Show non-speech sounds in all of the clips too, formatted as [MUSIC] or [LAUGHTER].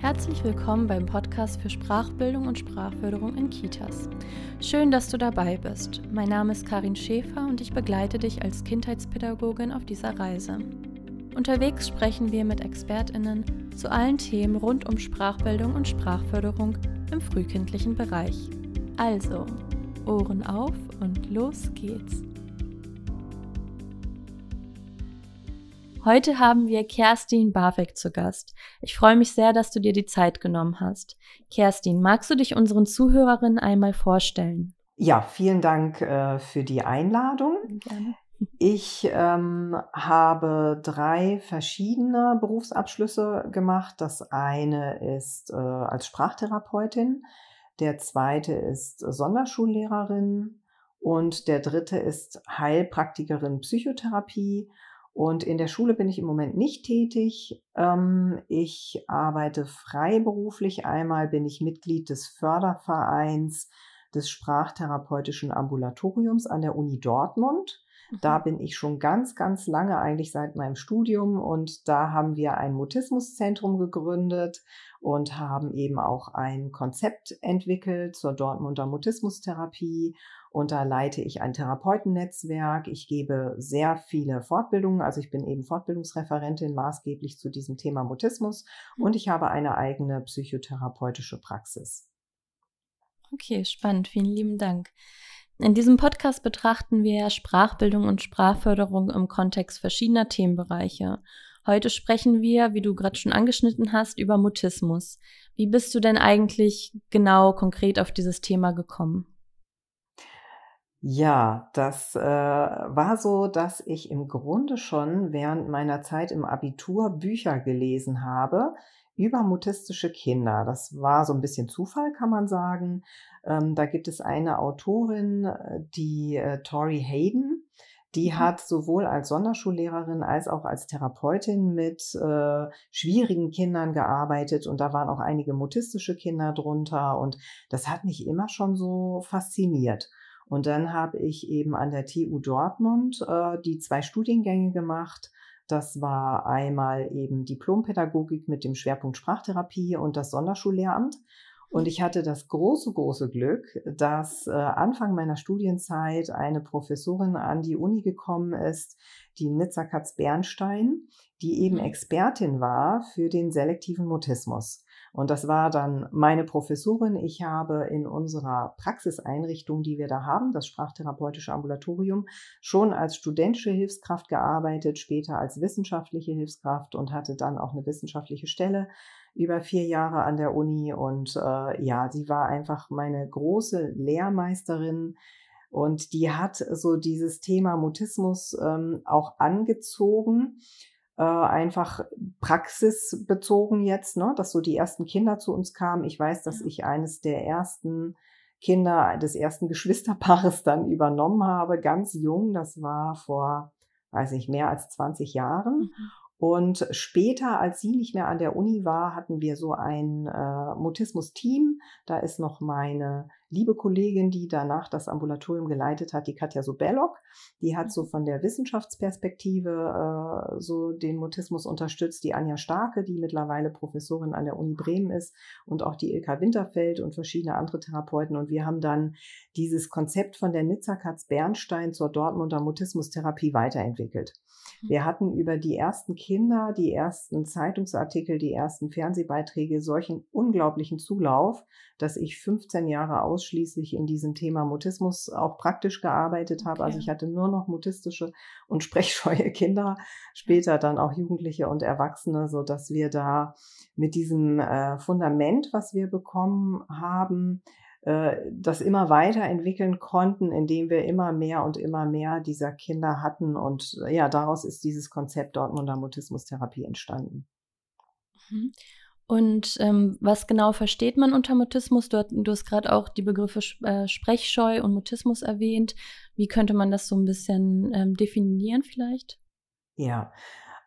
Herzlich willkommen beim Podcast für Sprachbildung und Sprachförderung in Kitas. Schön, dass du dabei bist. Mein Name ist Karin Schäfer und ich begleite dich als Kindheitspädagogin auf dieser Reise. Unterwegs sprechen wir mit ExpertInnen zu allen Themen rund um Sprachbildung und Sprachförderung im frühkindlichen Bereich. Also, Ohren auf und los geht's. Heute haben wir Kerstin Barweg zu Gast. Ich freue mich sehr, dass du dir die Zeit genommen hast. Kerstin, magst du dich unseren Zuhörerinnen einmal vorstellen? Ja, vielen Dank äh, für die Einladung. Gerne. Ich ähm, habe drei verschiedene Berufsabschlüsse gemacht. Das eine ist äh, als Sprachtherapeutin, der zweite ist Sonderschullehrerin und der dritte ist Heilpraktikerin Psychotherapie und in der Schule bin ich im Moment nicht tätig. Ähm, ich arbeite freiberuflich. Einmal bin ich Mitglied des Fördervereins des Sprachtherapeutischen Ambulatoriums an der Uni Dortmund. Da mhm. bin ich schon ganz, ganz lange, eigentlich seit meinem Studium. Und da haben wir ein Mutismuszentrum gegründet und haben eben auch ein Konzept entwickelt zur Dortmunder Mutismustherapie und da leite ich ein Therapeutennetzwerk. Ich gebe sehr viele Fortbildungen. Also ich bin eben Fortbildungsreferentin maßgeblich zu diesem Thema Mutismus hm. und ich habe eine eigene psychotherapeutische Praxis. Okay, spannend. Vielen lieben Dank. In diesem Podcast betrachten wir Sprachbildung und Sprachförderung im Kontext verschiedener Themenbereiche. Heute sprechen wir, wie du gerade schon angeschnitten hast, über Mutismus. Wie bist du denn eigentlich genau konkret auf dieses Thema gekommen? Ja, das äh, war so, dass ich im Grunde schon während meiner Zeit im Abitur Bücher gelesen habe über mutistische Kinder. Das war so ein bisschen Zufall, kann man sagen. Ähm, da gibt es eine Autorin, äh, die äh, Tori Hayden, die mhm. hat sowohl als Sonderschullehrerin als auch als Therapeutin mit äh, schwierigen Kindern gearbeitet und da waren auch einige mutistische Kinder drunter und das hat mich immer schon so fasziniert. Und dann habe ich eben an der TU Dortmund äh, die zwei Studiengänge gemacht. Das war einmal eben Diplompädagogik mit dem Schwerpunkt Sprachtherapie und das Sonderschullehramt. Und ich hatte das große, große Glück, dass äh, Anfang meiner Studienzeit eine Professorin an die Uni gekommen ist, die Nizza Katz-Bernstein, die eben mhm. Expertin war für den selektiven Mutismus. Und das war dann meine Professorin. Ich habe in unserer Praxiseinrichtung, die wir da haben, das Sprachtherapeutische Ambulatorium, schon als studentische Hilfskraft gearbeitet, später als wissenschaftliche Hilfskraft und hatte dann auch eine wissenschaftliche Stelle über vier Jahre an der Uni. Und äh, ja, sie war einfach meine große Lehrmeisterin. Und die hat so dieses Thema Mutismus ähm, auch angezogen äh, einfach praxisbezogen jetzt, ne, dass so die ersten Kinder zu uns kamen. Ich weiß, dass ich eines der ersten Kinder des ersten Geschwisterpaares [LAUGHS] dann übernommen habe, ganz jung. Das war vor, weiß ich, mehr als 20 Jahren. Mhm. Und später, als sie nicht mehr an der Uni war, hatten wir so ein äh, Mutismus-Team. Da ist noch meine liebe Kollegin, die danach das Ambulatorium geleitet hat, die Katja Sobellock. Die hat so von der Wissenschaftsperspektive äh, so den Mutismus unterstützt. Die Anja Starke, die mittlerweile Professorin an der Uni Bremen ist und auch die Ilka Winterfeld und verschiedene andere Therapeuten. Und wir haben dann dieses Konzept von der Nizza Katz Bernstein zur Dortmunder Mutismustherapie weiterentwickelt. Wir hatten über die ersten Kinder, die ersten Zeitungsartikel, die ersten Fernsehbeiträge solchen unglaublichen Zulauf, dass ich 15 Jahre ausschließlich in diesem Thema Mutismus auch praktisch gearbeitet habe. Also okay. Also ich hatte nur noch mutistische und [LAUGHS] sprechscheue Kinder, später dann auch Jugendliche und Erwachsene, so dass wir da mit diesem äh, Fundament, was wir bekommen haben, äh, das immer weiterentwickeln konnten, indem wir immer mehr und immer mehr dieser Kinder hatten. Und äh, ja, daraus ist dieses Konzept Dortmunder Mutismustherapie entstanden. Mhm. Und ähm, was genau versteht man unter Mutismus? Du, du hast gerade auch die Begriffe äh, Sprechscheu und Mutismus erwähnt. Wie könnte man das so ein bisschen ähm, definieren vielleicht? Ja,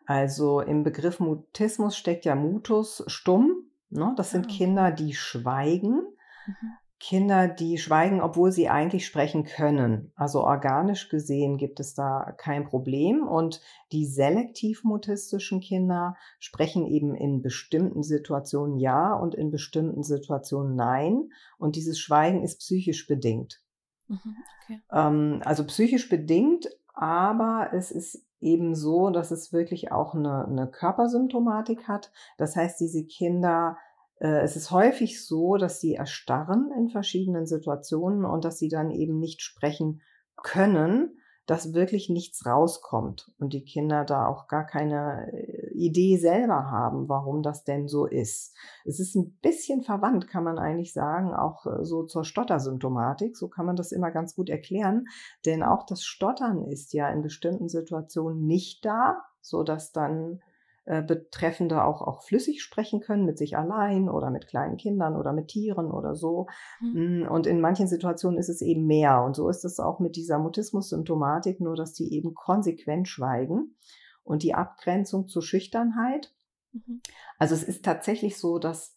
also im Begriff Mutismus steckt ja Mutus stumm. Ne? Das sind ah. Kinder, die schweigen. Mhm. Kinder, die schweigen, obwohl sie eigentlich sprechen können. Also organisch gesehen gibt es da kein Problem. Und die selektiv mutistischen Kinder sprechen eben in bestimmten Situationen ja und in bestimmten Situationen nein. Und dieses Schweigen ist psychisch bedingt. Mhm, okay. ähm, also psychisch bedingt, aber es ist eben so, dass es wirklich auch eine, eine Körpersymptomatik hat. Das heißt, diese Kinder es ist häufig so, dass sie erstarren in verschiedenen Situationen und dass sie dann eben nicht sprechen können, dass wirklich nichts rauskommt und die Kinder da auch gar keine äh, Idee selber haben, warum das denn so ist. Es ist ein bisschen verwandt, kann man eigentlich sagen, auch äh, so zur Stottersymptomatik. So kann man das immer ganz gut erklären, denn auch das Stottern ist ja in bestimmten Situationen nicht da, so dass dann äh, Betreffende auch, auch flüssig sprechen können, mit sich allein oder mit kleinen Kindern oder mit Tieren oder so. Mhm. Und in manchen Situationen ist es eben mehr. Und so ist es auch mit dieser Mutismus-Symptomatik, nur dass die eben konsequent schweigen. Und die Abgrenzung zur Schüchternheit. Mhm. Also es ist tatsächlich so, dass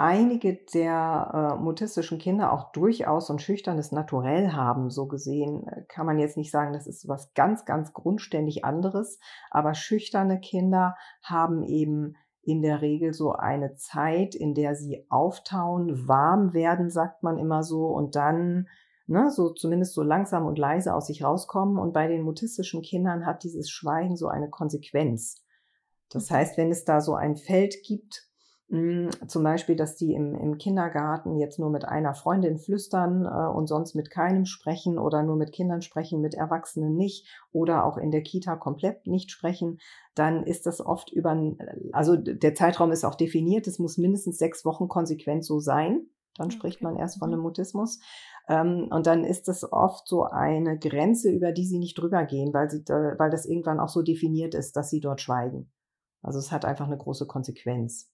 einige der äh, mutistischen Kinder auch durchaus so ein schüchternes Naturell haben. So gesehen äh, kann man jetzt nicht sagen, das ist was ganz, ganz grundständig anderes. Aber schüchterne Kinder haben eben in der Regel so eine Zeit, in der sie auftauen, warm werden, sagt man immer so, und dann ne, so zumindest so langsam und leise aus sich rauskommen. Und bei den mutistischen Kindern hat dieses Schweigen so eine Konsequenz. Das heißt, wenn es da so ein Feld gibt, zum Beispiel, dass die im, im Kindergarten jetzt nur mit einer Freundin flüstern äh, und sonst mit keinem sprechen oder nur mit Kindern sprechen, mit Erwachsenen nicht oder auch in der Kita komplett nicht sprechen, dann ist das oft über, also der Zeitraum ist auch definiert, es muss mindestens sechs Wochen konsequent so sein. Dann okay. spricht man erst von einem mhm. Mutismus. Ähm, und dann ist das oft so eine Grenze, über die sie nicht drüber gehen, weil, sie weil das irgendwann auch so definiert ist, dass sie dort schweigen. Also es hat einfach eine große Konsequenz.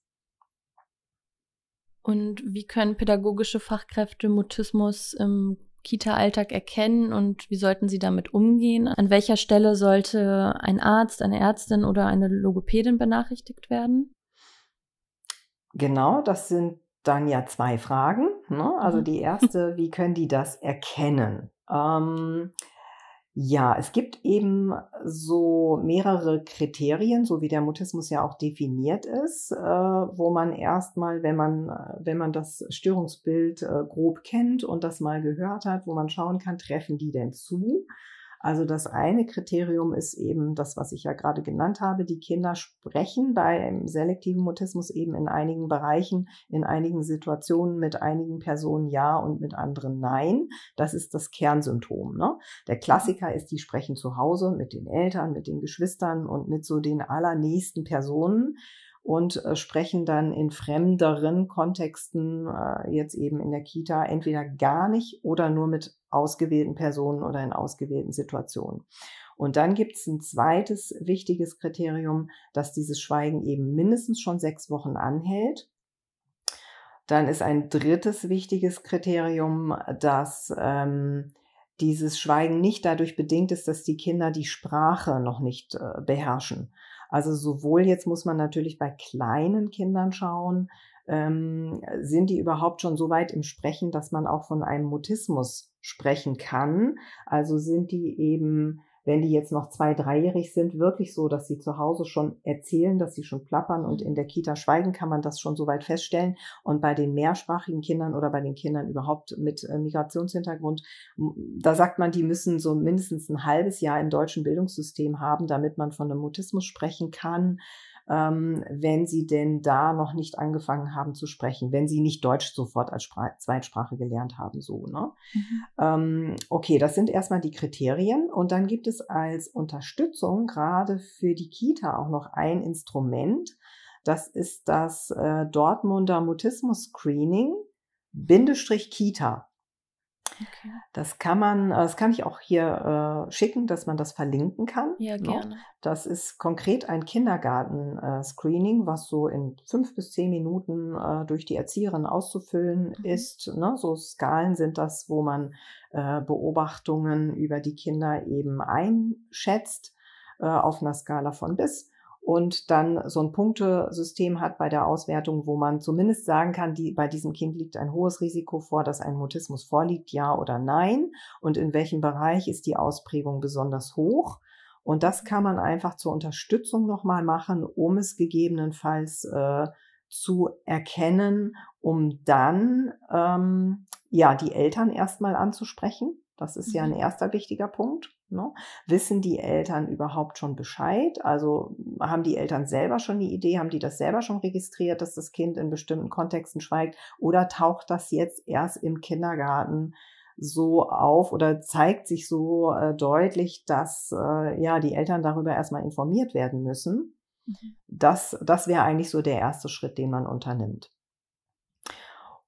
Und wie können pädagogische Fachkräfte Mutismus im Kita-Alltag erkennen und wie sollten sie damit umgehen? An welcher Stelle sollte ein Arzt, eine Ärztin oder eine Logopädin benachrichtigt werden? Genau, das sind dann ja zwei Fragen. Ne? Also mhm. die erste, wie können die das erkennen? Ähm, ja, es gibt eben so mehrere Kriterien, so wie der Mutismus ja auch definiert ist, äh, wo man erstmal, wenn man, wenn man das Störungsbild äh, grob kennt und das mal gehört hat, wo man schauen kann, treffen die denn zu? Also das eine Kriterium ist eben das, was ich ja gerade genannt habe. Die Kinder sprechen bei selektiven Mutismus eben in einigen Bereichen, in einigen Situationen mit einigen Personen ja und mit anderen nein. Das ist das Kernsymptom. Ne? Der Klassiker ist, die sprechen zu Hause mit den Eltern, mit den Geschwistern und mit so den allernächsten Personen und äh, sprechen dann in fremderen Kontexten, äh, jetzt eben in der Kita, entweder gar nicht oder nur mit ausgewählten Personen oder in ausgewählten Situationen. Und dann gibt es ein zweites wichtiges Kriterium, dass dieses Schweigen eben mindestens schon sechs Wochen anhält. Dann ist ein drittes wichtiges Kriterium, dass ähm, dieses Schweigen nicht dadurch bedingt ist, dass die Kinder die Sprache noch nicht äh, beherrschen. Also sowohl jetzt muss man natürlich bei kleinen Kindern schauen, ähm, sind die überhaupt schon so weit im Sprechen, dass man auch von einem Mutismus sprechen kann? Also sind die eben wenn die jetzt noch zwei, dreijährig sind, wirklich so, dass sie zu Hause schon erzählen, dass sie schon plappern und in der Kita schweigen, kann man das schon so weit feststellen. Und bei den mehrsprachigen Kindern oder bei den Kindern überhaupt mit äh, Migrationshintergrund, da sagt man, die müssen so mindestens ein halbes Jahr im deutschen Bildungssystem haben, damit man von einem Mutismus sprechen kann ähm, wenn sie denn da noch nicht angefangen haben zu sprechen, wenn sie nicht Deutsch sofort als Spra Zweitsprache gelernt haben, so, ne? Mhm. Ähm, okay, das sind erstmal die Kriterien und dann gibt es als Unterstützung gerade für die Kita auch noch ein Instrument. Das ist das äh, Dortmunder Mutismus Screening Bindestrich Kita. Okay. Das kann man, äh, das kann ich auch hier äh, schicken, dass man das verlinken kann. Ja, ne? gerne. Das ist konkret ein Kindergarten-Screening, äh, was so in fünf bis zehn Minuten äh, durch die Erzieherin auszufüllen mhm. ist. Ne? So Skalen sind das, wo man äh, Beobachtungen über die Kinder eben einschätzt äh, auf einer Skala von bis. Und dann so ein Punktesystem hat bei der Auswertung, wo man zumindest sagen kann, die, bei diesem Kind liegt ein hohes Risiko vor, dass ein Mutismus vorliegt, ja oder nein. Und in welchem Bereich ist die Ausprägung besonders hoch? Und das kann man einfach zur Unterstützung nochmal machen, um es gegebenenfalls äh, zu erkennen, um dann ähm, ja die Eltern erstmal anzusprechen. Das ist ja ein mhm. erster wichtiger Punkt. Ne? Wissen die Eltern überhaupt schon Bescheid? Also haben die Eltern selber schon die Idee, haben die das selber schon registriert, dass das Kind in bestimmten Kontexten schweigt? Oder taucht das jetzt erst im Kindergarten so auf oder zeigt sich so äh, deutlich, dass äh, ja die Eltern darüber erstmal informiert werden müssen? Mhm. Das, das wäre eigentlich so der erste Schritt, den man unternimmt.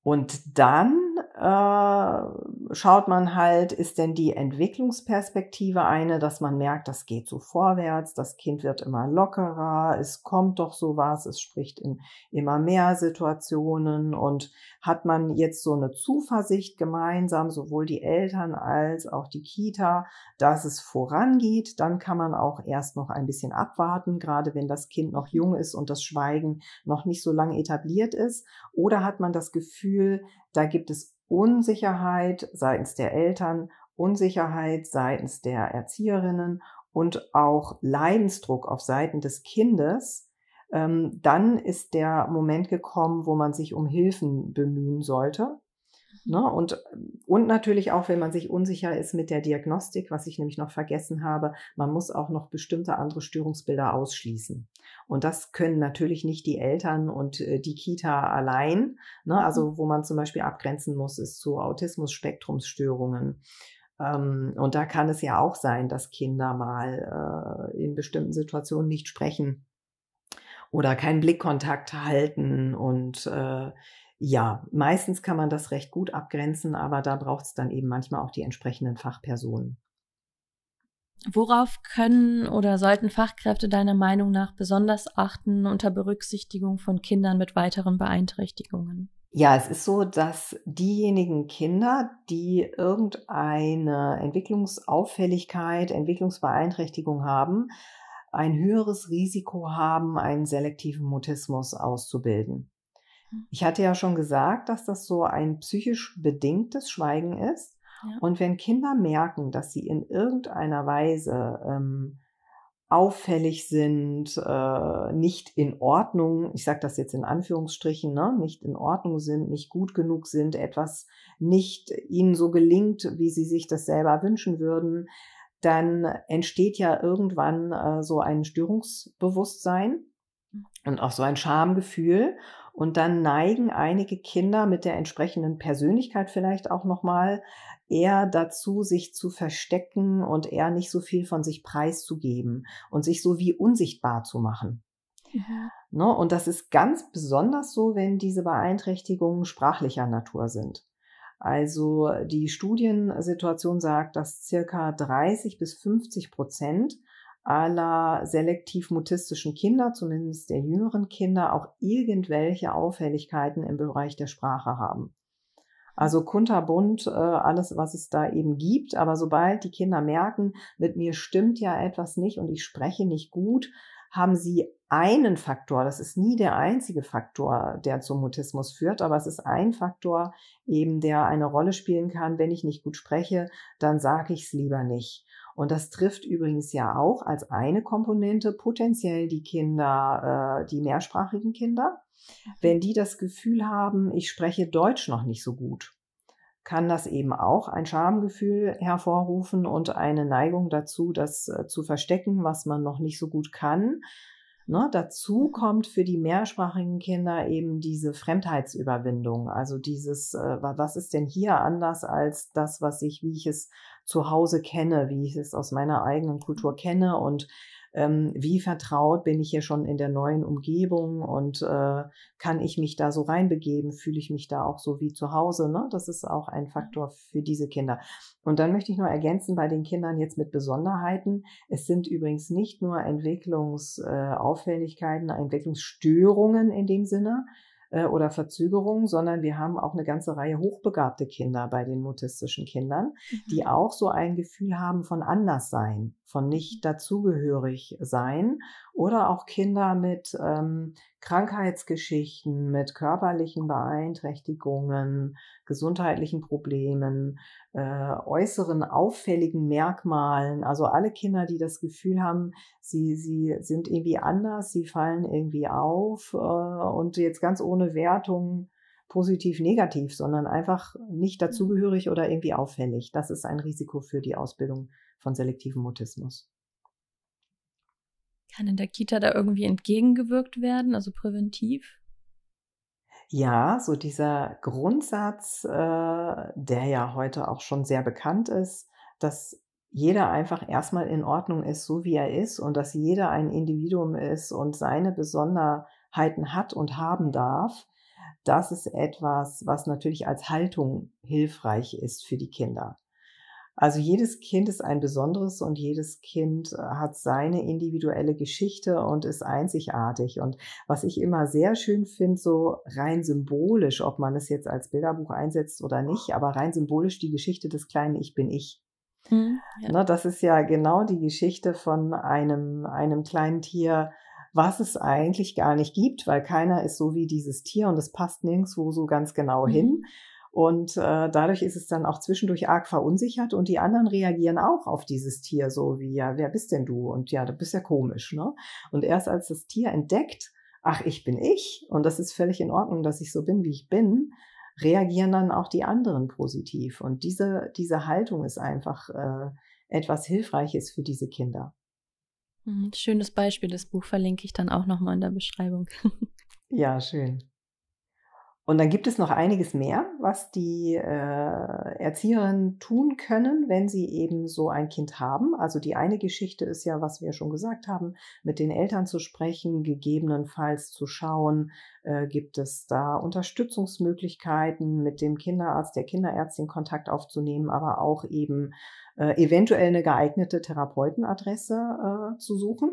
Und dann schaut man halt, ist denn die Entwicklungsperspektive eine, dass man merkt, das geht so vorwärts, das Kind wird immer lockerer, es kommt doch sowas, es spricht in immer mehr Situationen und hat man jetzt so eine Zuversicht gemeinsam, sowohl die Eltern als auch die Kita, dass es vorangeht, dann kann man auch erst noch ein bisschen abwarten, gerade wenn das Kind noch jung ist und das Schweigen noch nicht so lange etabliert ist. Oder hat man das Gefühl, da gibt es Unsicherheit seitens der Eltern, Unsicherheit seitens der Erzieherinnen und auch Leidensdruck auf Seiten des Kindes, ähm, dann ist der Moment gekommen, wo man sich um Hilfen bemühen sollte. Ne? Und, und natürlich auch, wenn man sich unsicher ist mit der Diagnostik, was ich nämlich noch vergessen habe, man muss auch noch bestimmte andere Störungsbilder ausschließen. Und das können natürlich nicht die Eltern und äh, die Kita allein. Ne? Also wo man zum Beispiel abgrenzen muss, ist zu Autismus-Spektrumsstörungen. Ähm, und da kann es ja auch sein, dass Kinder mal äh, in bestimmten Situationen nicht sprechen oder keinen Blickkontakt halten und äh, ja, meistens kann man das recht gut abgrenzen, aber da braucht es dann eben manchmal auch die entsprechenden Fachpersonen. Worauf können oder sollten Fachkräfte deiner Meinung nach besonders achten unter Berücksichtigung von Kindern mit weiteren Beeinträchtigungen? Ja, es ist so, dass diejenigen Kinder, die irgendeine Entwicklungsauffälligkeit, Entwicklungsbeeinträchtigung haben, ein höheres Risiko haben, einen selektiven Mutismus auszubilden. Ich hatte ja schon gesagt, dass das so ein psychisch bedingtes Schweigen ist. Ja. Und wenn Kinder merken, dass sie in irgendeiner Weise ähm, auffällig sind, äh, nicht in Ordnung, ich sage das jetzt in Anführungsstrichen, ne, nicht in Ordnung sind, nicht gut genug sind, etwas nicht ihnen so gelingt, wie sie sich das selber wünschen würden, dann entsteht ja irgendwann äh, so ein Störungsbewusstsein mhm. und auch so ein Schamgefühl. Und dann neigen einige Kinder mit der entsprechenden Persönlichkeit vielleicht auch nochmal eher dazu, sich zu verstecken und eher nicht so viel von sich preiszugeben und sich so wie unsichtbar zu machen. Ja. Ne? Und das ist ganz besonders so, wenn diese Beeinträchtigungen sprachlicher Natur sind. Also die Studiensituation sagt, dass circa 30 bis 50 Prozent aller selektiv mutistischen Kinder, zumindest der jüngeren Kinder, auch irgendwelche Auffälligkeiten im Bereich der Sprache haben. Also kunterbunt, äh, alles, was es da eben gibt. Aber sobald die Kinder merken, mit mir stimmt ja etwas nicht und ich spreche nicht gut, haben sie einen Faktor, das ist nie der einzige Faktor, der zum Mutismus führt, aber es ist ein Faktor eben, der eine Rolle spielen kann. Wenn ich nicht gut spreche, dann sage ich es lieber nicht. Und das trifft übrigens ja auch als eine Komponente potenziell die Kinder, äh, die mehrsprachigen Kinder. Mhm. Wenn die das Gefühl haben, ich spreche Deutsch noch nicht so gut, kann das eben auch ein Schamgefühl hervorrufen und eine Neigung dazu, das äh, zu verstecken, was man noch nicht so gut kann. Ne, dazu kommt für die mehrsprachigen Kinder eben diese Fremdheitsüberwindung. Also dieses, äh, was ist denn hier anders als das, was ich, wie ich es zu Hause kenne, wie ich es aus meiner eigenen Kultur kenne und ähm, wie vertraut bin ich hier schon in der neuen Umgebung und äh, kann ich mich da so reinbegeben, fühle ich mich da auch so wie zu Hause. Ne? Das ist auch ein Faktor für diese Kinder. Und dann möchte ich noch ergänzen bei den Kindern jetzt mit Besonderheiten. Es sind übrigens nicht nur Entwicklungsauffälligkeiten, äh, Entwicklungsstörungen in dem Sinne, äh, oder Verzögerungen, sondern wir haben auch eine ganze Reihe hochbegabte Kinder bei den mutistischen Kindern, mhm. die auch so ein Gefühl haben von Anderssein, von nicht mhm. dazugehörig sein oder auch Kinder mit ähm, Krankheitsgeschichten, mit körperlichen Beeinträchtigungen, gesundheitlichen Problemen, äh, äußeren auffälligen Merkmalen. Also alle Kinder, die das Gefühl haben, sie, sie sind irgendwie anders, sie fallen irgendwie auf äh, und jetzt ganz ohne Wertung positiv, negativ, sondern einfach nicht dazugehörig oder irgendwie auffällig. Das ist ein Risiko für die Ausbildung von selektivem Mutismus. Kann in der Kita da irgendwie entgegengewirkt werden, also präventiv? Ja, so dieser Grundsatz, äh, der ja heute auch schon sehr bekannt ist, dass jeder einfach erstmal in Ordnung ist, so wie er ist und dass jeder ein Individuum ist und seine Besonderheiten hat und haben darf, das ist etwas, was natürlich als Haltung hilfreich ist für die Kinder. Also jedes Kind ist ein besonderes und jedes Kind äh, hat seine individuelle Geschichte und ist einzigartig. Und was ich immer sehr schön finde, so rein symbolisch, ob man es jetzt als Bilderbuch einsetzt oder nicht, aber rein symbolisch die Geschichte des kleinen Ich bin ich. Hm, ja. Ne, das ist ja genau die Geschichte von einem, einem kleinen Tier, was es eigentlich gar nicht gibt, weil keiner ist so wie dieses Tier und es passt nirgendwo so ganz genau mhm. hin. Und äh, dadurch ist es dann auch zwischendurch arg verunsichert und die anderen reagieren auch auf dieses Tier so wie, ja, wer bist denn du? Und ja, du bist ja komisch, ne? Und erst als das Tier entdeckt, ach, ich bin ich und das ist völlig in Ordnung, dass ich so bin, wie ich bin, reagieren dann auch die anderen positiv. Und diese, diese Haltung ist einfach äh, etwas Hilfreiches für diese Kinder. Mhm, schönes Beispiel, das Buch verlinke ich dann auch nochmal in der Beschreibung. [LAUGHS] ja, schön. Und dann gibt es noch einiges mehr, was die äh, Erzieherinnen tun können, wenn sie eben so ein Kind haben. Also die eine Geschichte ist ja, was wir schon gesagt haben, mit den Eltern zu sprechen, gegebenenfalls zu schauen, äh, gibt es da Unterstützungsmöglichkeiten, mit dem Kinderarzt, der Kinderärztin Kontakt aufzunehmen, aber auch eben äh, eventuell eine geeignete Therapeutenadresse äh, zu suchen.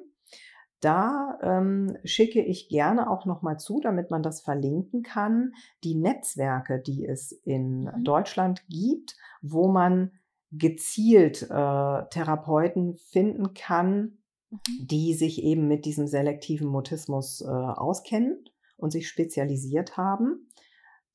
Da ähm, schicke ich gerne auch nochmal zu, damit man das verlinken kann, die Netzwerke, die es in mhm. Deutschland gibt, wo man gezielt äh, Therapeuten finden kann, mhm. die sich eben mit diesem selektiven Mutismus äh, auskennen und sich spezialisiert haben.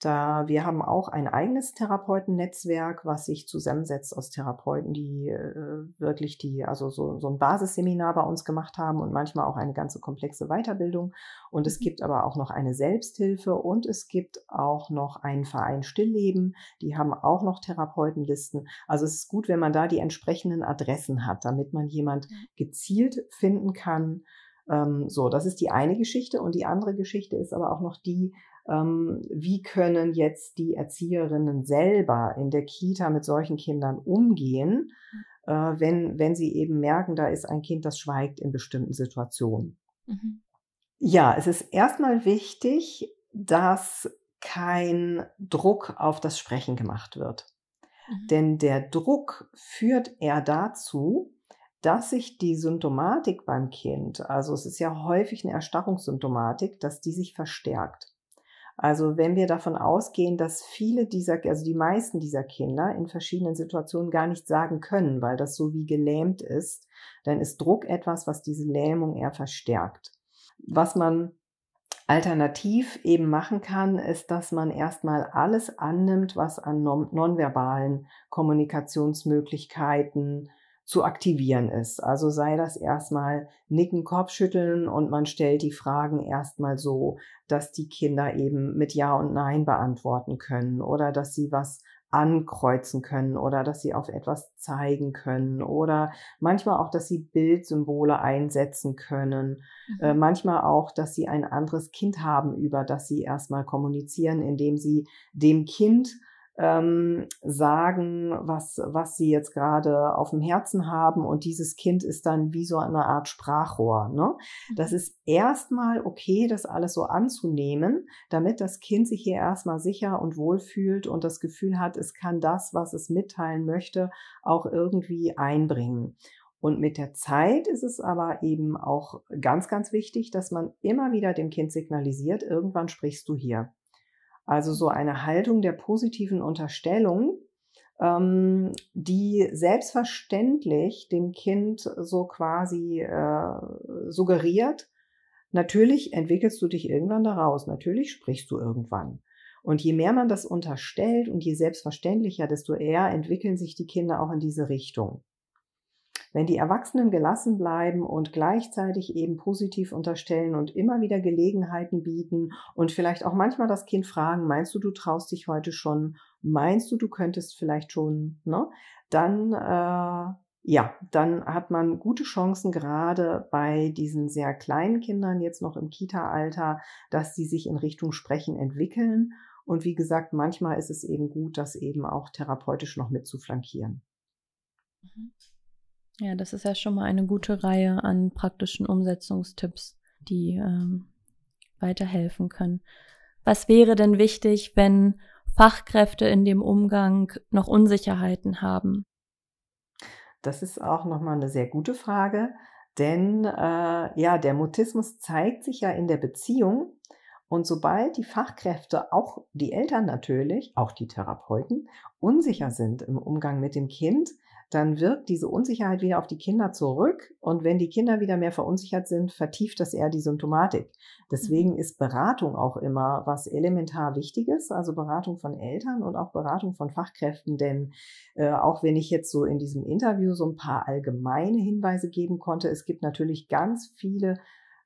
Da wir haben auch ein eigenes Therapeutennetzwerk, was sich zusammensetzt aus Therapeuten, die äh, wirklich die, also so, so ein Basisseminar bei uns gemacht haben und manchmal auch eine ganze komplexe Weiterbildung. Und es mhm. gibt aber auch noch eine Selbsthilfe und es gibt auch noch einen Verein Stillleben. Die haben auch noch Therapeutenlisten. Also es ist gut, wenn man da die entsprechenden Adressen hat, damit man jemand gezielt finden kann. Ähm, so, das ist die eine Geschichte. Und die andere Geschichte ist aber auch noch die, wie können jetzt die Erzieherinnen selber in der Kita mit solchen Kindern umgehen, äh, wenn, wenn sie eben merken, da ist ein Kind, das schweigt in bestimmten Situationen. Mhm. Ja, es ist erstmal wichtig, dass kein Druck auf das Sprechen gemacht wird. Mhm. Denn der Druck führt eher dazu, dass sich die Symptomatik beim Kind, also es ist ja häufig eine Erstarrungssymptomatik, dass die sich verstärkt. Also wenn wir davon ausgehen, dass viele dieser, also die meisten dieser Kinder in verschiedenen Situationen gar nicht sagen können, weil das so wie gelähmt ist, dann ist Druck etwas, was diese Lähmung eher verstärkt. Was man alternativ eben machen kann, ist, dass man erstmal alles annimmt, was an nonverbalen Kommunikationsmöglichkeiten zu aktivieren ist. Also sei das erstmal Nicken, Kopfschütteln und man stellt die Fragen erstmal so, dass die Kinder eben mit Ja und Nein beantworten können oder dass sie was ankreuzen können oder dass sie auf etwas zeigen können oder manchmal auch, dass sie Bildsymbole einsetzen können, mhm. äh, manchmal auch, dass sie ein anderes Kind haben, über das sie erstmal kommunizieren, indem sie dem Kind ähm, sagen, was, was sie jetzt gerade auf dem Herzen haben und dieses Kind ist dann wie so eine Art Sprachrohr. Ne? Das mhm. ist erstmal okay, das alles so anzunehmen, damit das Kind sich hier erstmal sicher und wohl fühlt und das Gefühl hat, es kann das, was es mitteilen möchte, auch irgendwie einbringen. Und mit der Zeit ist es aber eben auch ganz, ganz wichtig, dass man immer wieder dem Kind signalisiert, irgendwann sprichst du hier. Also so eine Haltung der positiven Unterstellung, ähm, die selbstverständlich dem Kind so quasi äh, suggeriert, natürlich entwickelst du dich irgendwann daraus, natürlich sprichst du irgendwann. Und je mehr man das unterstellt und je selbstverständlicher, desto eher entwickeln sich die Kinder auch in diese Richtung. Wenn die Erwachsenen gelassen bleiben und gleichzeitig eben positiv unterstellen und immer wieder Gelegenheiten bieten und vielleicht auch manchmal das Kind fragen, meinst du, du traust dich heute schon? Meinst du, du könntest vielleicht schon, ne? Dann, äh, ja, dann hat man gute Chancen gerade bei diesen sehr kleinen Kindern jetzt noch im Kita-Alter, dass sie sich in Richtung Sprechen entwickeln. Und wie gesagt, manchmal ist es eben gut, das eben auch therapeutisch noch mit zu flankieren. Mhm. Ja, das ist ja schon mal eine gute Reihe an praktischen Umsetzungstipps, die ähm, weiterhelfen können. Was wäre denn wichtig, wenn Fachkräfte in dem Umgang noch Unsicherheiten haben? Das ist auch nochmal eine sehr gute Frage, denn äh, ja, der Mutismus zeigt sich ja in der Beziehung und sobald die Fachkräfte, auch die Eltern natürlich, auch die Therapeuten, unsicher sind im Umgang mit dem Kind, dann wirkt diese Unsicherheit wieder auf die Kinder zurück. Und wenn die Kinder wieder mehr verunsichert sind, vertieft das eher die Symptomatik. Deswegen mhm. ist Beratung auch immer was elementar Wichtiges, also Beratung von Eltern und auch Beratung von Fachkräften. Denn äh, auch wenn ich jetzt so in diesem Interview so ein paar allgemeine Hinweise geben konnte, es gibt natürlich ganz viele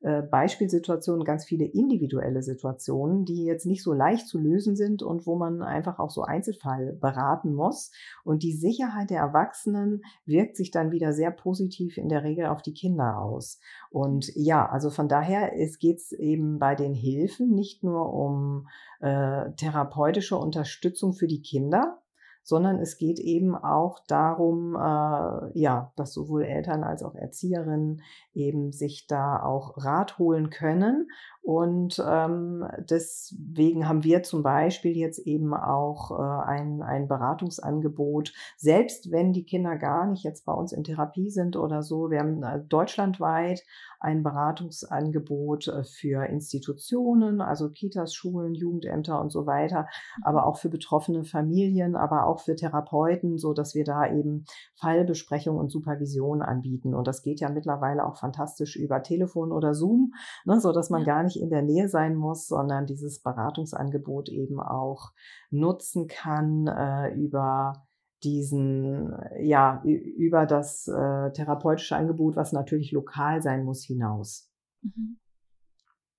äh, Beispielsituationen, ganz viele individuelle Situationen, die jetzt nicht so leicht zu lösen sind und wo man einfach auch so Einzelfall beraten muss. Und die Sicherheit der Erwachsenen wirkt sich dann wieder sehr positiv in der Regel auf die Kinder aus. Und ja, also von daher geht es eben bei den Hilfen nicht nur um äh, therapeutische Unterstützung für die Kinder, sondern es geht eben auch darum, äh, ja, dass sowohl Eltern als auch Erzieherinnen eben sich da auch Rat holen können. Und ähm, deswegen haben wir zum Beispiel jetzt eben auch äh, ein, ein Beratungsangebot, selbst wenn die Kinder gar nicht jetzt bei uns in Therapie sind oder so. Wir haben äh, deutschlandweit ein Beratungsangebot äh, für Institutionen, also Kitas, Schulen, Jugendämter und so weiter, aber mhm. auch für betroffene Familien, aber auch für Therapeuten, so dass wir da eben Fallbesprechung und Supervision anbieten. Und das geht ja mittlerweile auch fantastisch über Telefon oder Zoom, ne, so dass man gar nicht in der Nähe sein muss, sondern dieses Beratungsangebot eben auch nutzen kann äh, über diesen, ja, über das äh, therapeutische Angebot, was natürlich lokal sein muss, hinaus. Mhm.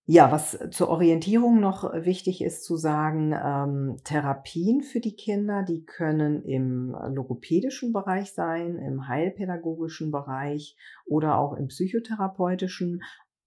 Ja, was zur Orientierung noch wichtig ist zu sagen, ähm, Therapien für die Kinder, die können im logopädischen Bereich sein, im heilpädagogischen Bereich oder auch im psychotherapeutischen.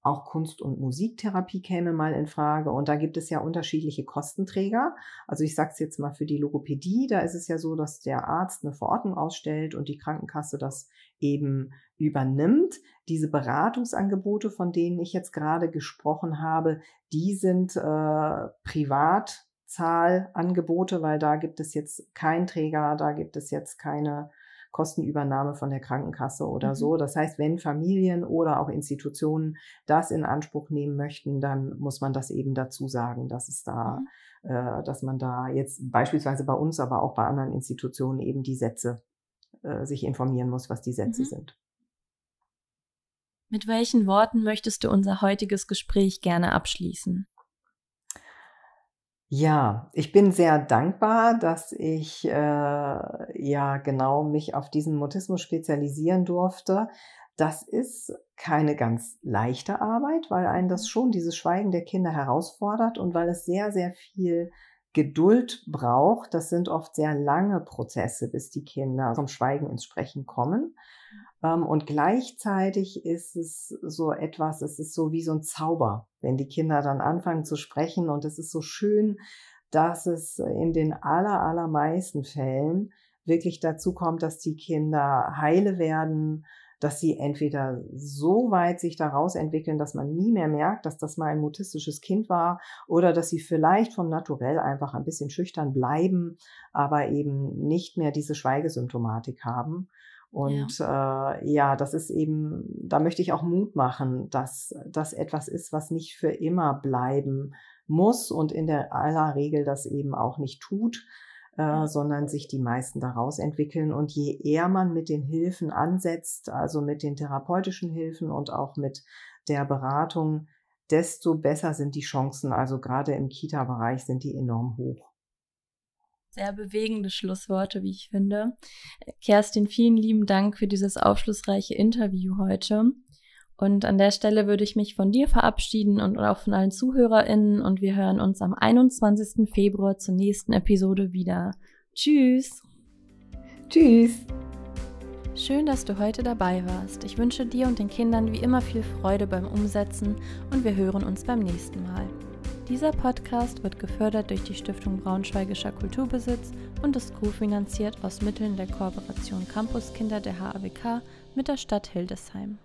Auch Kunst- und Musiktherapie käme mal in Frage. Und da gibt es ja unterschiedliche Kostenträger. Also ich sage es jetzt mal für die Logopädie, da ist es ja so, dass der Arzt eine Verordnung ausstellt und die Krankenkasse das eben übernimmt. Diese Beratungsangebote, von denen ich jetzt gerade gesprochen habe, die sind äh, Privatzahlanngebote, weil da gibt es jetzt keinen Träger, da gibt es jetzt keine Kostenübernahme von der Krankenkasse oder mhm. so. Das heißt, wenn Familien oder auch Institutionen das in Anspruch nehmen möchten, dann muss man das eben dazu sagen, dass es da, mhm. äh, dass man da jetzt beispielsweise bei uns, aber auch bei anderen Institutionen eben die Sätze äh, sich informieren muss, was die Sätze mhm. sind. Mit welchen Worten möchtest du unser heutiges Gespräch gerne abschließen? Ja, ich bin sehr dankbar, dass ich äh, ja genau mich auf diesen Mutismus spezialisieren durfte. Das ist keine ganz leichte Arbeit, weil einen das schon dieses Schweigen der Kinder herausfordert und weil es sehr, sehr viel Geduld braucht. Das sind oft sehr lange Prozesse, bis die Kinder vom Schweigen ins Sprechen kommen. Ähm, und gleichzeitig ist es so etwas, es ist so wie so ein Zauber, wenn die Kinder dann anfangen zu sprechen. Und es ist so schön, dass es in den aller, allermeisten Fällen wirklich dazu kommt, dass die Kinder heile werden, dass sie entweder so weit sich daraus entwickeln, dass man nie mehr merkt, dass das mal ein mutistisches Kind war, oder dass sie vielleicht vom Naturell einfach ein bisschen schüchtern bleiben, aber eben nicht mehr diese Schweigesymptomatik haben. Und ja. Äh, ja, das ist eben, da möchte ich auch Mut machen, dass das etwas ist, was nicht für immer bleiben muss und in der aller Regel das eben auch nicht tut. Äh, sondern sich die meisten daraus entwickeln. Und je eher man mit den Hilfen ansetzt, also mit den therapeutischen Hilfen und auch mit der Beratung, desto besser sind die Chancen. Also gerade im Kita-Bereich sind die enorm hoch. Sehr bewegende Schlussworte, wie ich finde. Kerstin, vielen lieben Dank für dieses aufschlussreiche Interview heute. Und an der Stelle würde ich mich von dir verabschieden und auch von allen ZuhörerInnen und wir hören uns am 21. Februar zur nächsten Episode wieder. Tschüss! Tschüss! Schön, dass du heute dabei warst. Ich wünsche dir und den Kindern wie immer viel Freude beim Umsetzen und wir hören uns beim nächsten Mal. Dieser Podcast wird gefördert durch die Stiftung Braunschweigischer Kulturbesitz und ist kofinanziert aus Mitteln der Kooperation Campuskinder der HAWK mit der Stadt Hildesheim.